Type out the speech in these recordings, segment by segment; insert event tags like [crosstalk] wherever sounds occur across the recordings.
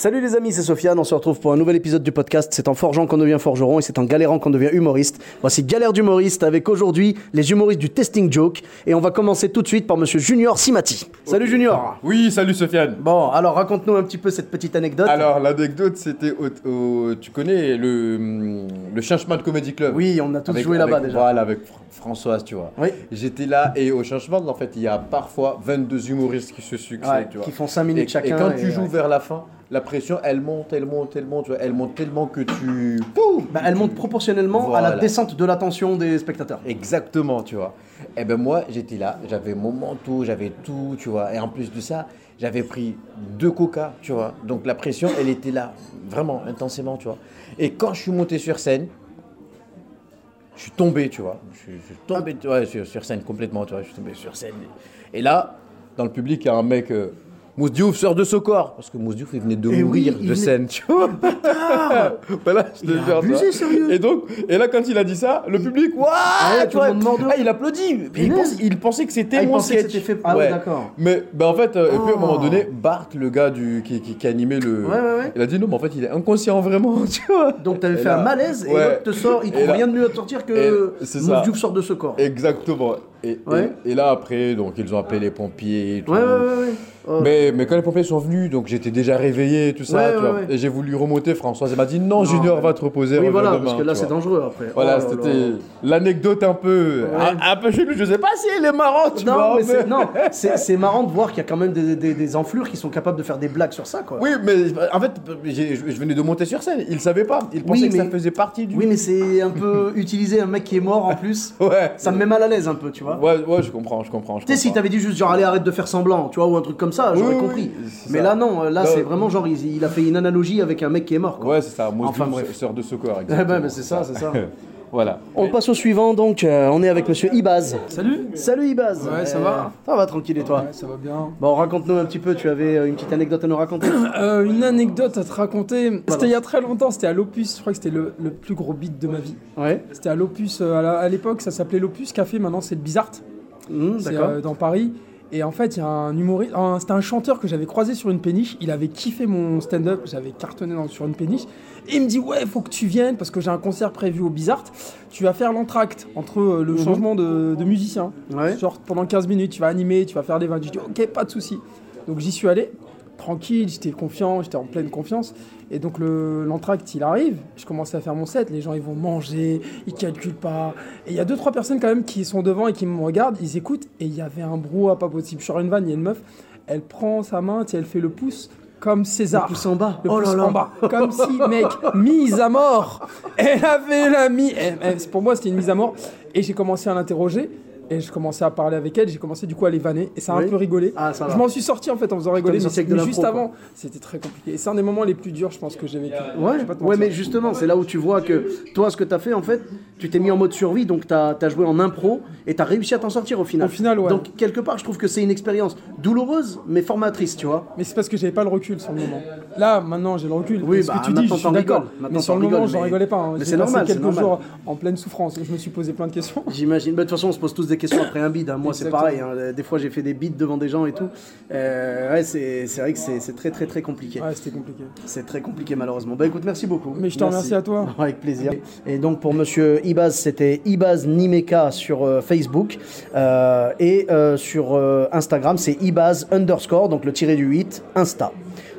Salut les amis, c'est Sofiane, on se retrouve pour un nouvel épisode du podcast. C'est en forgeant qu'on devient forgeron et c'est en galérant qu'on devient humoriste. Voici Galère d'humoriste avec aujourd'hui les humoristes du Testing Joke et on va commencer tout de suite par monsieur Junior Simati. Salut Junior Oui, salut Sofiane. Bon, alors raconte-nous un petit peu cette petite anecdote. Alors, l'anecdote, c'était au, au- Tu connais le, hum, le Chemin de Comedy Club? Oui, on a tous Avec- joué là-bas avec- déjà. Voilà, avec Fr- Françoise, tu vois. Oui. J'étais là et au Changement, en fait, il y a parfois 22 humoristes qui se succèdent, Ouais, tu vois. qui font 5 minutes et, chacun. Et quand tu joues ouais. vers la fin, la pression, elle monte, elle monte, elle monte, tu vois. Elle monte tellement que tu... Bah, elle monte proportionnellement à la descente de l'attention des spectateurs. Exactement, tu vois. Et ben moi, j'étais là, j'avais mon manteau, j'avais tout, tu vois. Et en plus de ça, j'avais pris deux coca, tu vois. Donc la pression, elle était là, vraiment intensément, tu vois. Et quand je suis monté sur scène, je suis tombé, tu vois. Je suis, je suis tombé tu vois, sur, sur scène complètement, tu vois. Je suis tombé sur scène. Et là, dans le public, il y a un mec. Euh, Mousse Diouf sort de ce corps Parce que Mousse Diouf, il venait de Eh mourir de scène, tu vois. [laughs] voilà, je te jure, abusé, sérieux. Et donc, et là, quand il a dit ça, le public, waouh tu vois, de ah, il applaudit. Mais il, Punaise. pense- il pensait que c'était Ah, mon sketch. c'était fait- ah ouais, d'accord. Mais bah, en fait, euh, et puis à un moment Oh. donné, Bart, le gars du, qui, qui, qui animait le. Ouais, ouais, ouais. Il a dit non, mais en fait, il est inconscient vraiment, [laughs] tu vois. Donc t'avais fait là- un malaise et l'autre te sort, il trouve rien de mieux à te sortir que et- c'est Mousse ça. Diouf sort de ce corps. Exactement. Et, là, après, donc, ils ont appelé les pompiers et tout. Ouais, ouais, ouais. Oh. Mais, mais quand les pompiers sont venus, donc j'étais déjà réveillé, tout ça, Ouais, tu ouais, vois. ouais. Et j'ai voulu remonter, Françoise, elle m'a dit non, Junior, mais- va te reposer. Oui, voilà, demain, parce que là c'est dangereux après. Voilà, Oh c'était l'anecdote un peu, un, un peu chelou. Je sais pas si elle est marrante, tu Non, vois. mais mais- non, c'est c'est marrant de voir qu'il y a quand même des, des, des enflures qui sont capables de faire des blagues sur ça, quoi. Oui, mais en fait, je venais de monter sur scène. Il savait pas. Il pensait Oui, que ça mais- faisait partie du. Oui, mais c'est un peu [laughs] utiliser un mec qui est mort en plus. [laughs] Ouais. Ça me met mal à l'aise un peu, tu vois. Ouais, ouais, je comprends, je comprends. Tu sais, si t'avais dit juste genre allez arrête de faire semblant, tu vois, ou un truc comme ça, j'aurais Oui, compris. oui, Mais ça. là non, là c'est vraiment genre il, il a fait une analogie avec un mec qui est mort. Quoi. Ouais, c'est ça. Moi, Enfin, sœur de secours. [laughs] Eh exactement. ben, mais c'est ça, c'est ça. [laughs] voilà. On passe au suivant donc, euh, on est avec monsieur Ibaz. Salut Salut Ibaz. Ouais, ça va Ça va tranquille et toi Ouais, ça va bien. Bon, raconte-nous un petit peu, tu avais euh, une petite anecdote à nous raconter [coughs] Euh, une anecdote à te raconter. C'était il y a très longtemps, c'était à l'Opus. Je crois que c'était le, le plus gros beat de ma vie. Ouais, C'était à l'Opus. à l'époque, ça s'appelait l'Opus Café. Maintenant, c'est le Bizart. C'est d'accord. euh, dans Paris. Et en fait, il y a un humoriste. C'était un chanteur que j'avais croisé sur une péniche. Il avait kiffé mon stand-up. J'avais cartonné dans- sur une péniche. Et il me dit Ouais, faut que tu viennes parce que j'ai un concert prévu au Bizart. Tu vas faire l'entracte entre euh, le changement de, de musicien. Ouais. Genre pendant 15 minutes, tu vas animer, tu vas faire des vannes. J'ai dit ok, pas de souci. Donc j'y suis allé, tranquille, j'étais confiant, j'étais en pleine confiance. Et donc le- l'entracte, il arrive, je commence à faire mon set, les gens ils vont manger, ils calculent pas. Et il y a deux trois personnes quand même qui sont devant et qui me regardent, ils écoutent. Et il y avait un brouhaha pas possible. Sur une vanne, il y a une meuf, elle prend sa main, elle fait le pouce comme César. Le pouce en bas. Le Oh pouce là là. en bas. Comme si, mec, mise à mort. Elle avait la mise. Pour moi, c'était une mise à mort. Et j'ai commencé à l'interroger. Et je commençais à parler avec elle. J'ai commencé du coup à les vanner. Et ça a Oui. un peu rigolé. Ah, ça je m'en suis sorti en fait en faisant rigoler. Mais, mais juste avant, c'était très compliqué. Et c'est un des moments les plus durs, je pense, que j'ai vécu. Ouais, ouais, mais justement, c'est là où tu vois que toi, ce que tu as fait, en fait, tu t'es mis en mode survie, donc tu as, joué en impro et tu as réussi à t'en sortir au final. Au final, ouais. Donc, quelque part, je trouve que c'est une expérience douloureuse, mais formatrice, tu vois. Mais c'est parce que j'avais pas le recul sur le moment. Là, maintenant, j'ai le recul. Oui, ce bah, que tu dis, je suis d'accord. Mais sur le moment, j'en rigolais pas. hein. mais c'est normal, c'est quelques normal. jours en pleine souffrance. Je me suis posé plein de questions. [laughs] J'imagine. Bah, De toute façon, on se pose tous des questions après un bid. hein. Moi, c'est pareil. hein. Des fois, j'ai fait des bids devant des gens et tout. Euh, ouais, c'est vrai que c'est très, très, très compliqué. Ouais, c'était compliqué. C'est très compliqué, malheureusement. Bah, écoute, merci beaucoup. Mais je te Merci. remercie à toi. Avec plaisir. Et donc, pour monsieur Ibaz, c'était Ibaz Nimeka sur euh, Facebook. Euh, et euh, sur Instagram, c'est Ibaz underscore, donc le tiré du 8, Insta.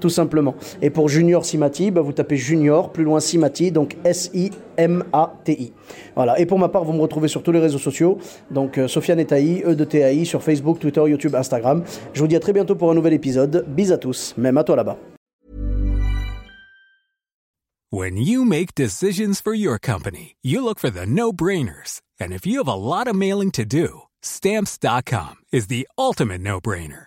Tout simplement. Et pour Junior Simati, bah, vous tapez Junior, plus loin Simati, donc S-I-M-A-T-I. Voilà. Et pour ma part, vous me retrouvez sur tous les réseaux sociaux. Donc, euh, Sofiane et Taï, E de TAI, sur Facebook, Twitter, YouTube, Instagram. Je vous dis à très bientôt pour un nouvel épisode. Bis à tous, même à toi là-bas. When you make decisions for your company, you look for the no brainers. And if you have a lot of mailing to do, stamps.com is the ultimate no brainer.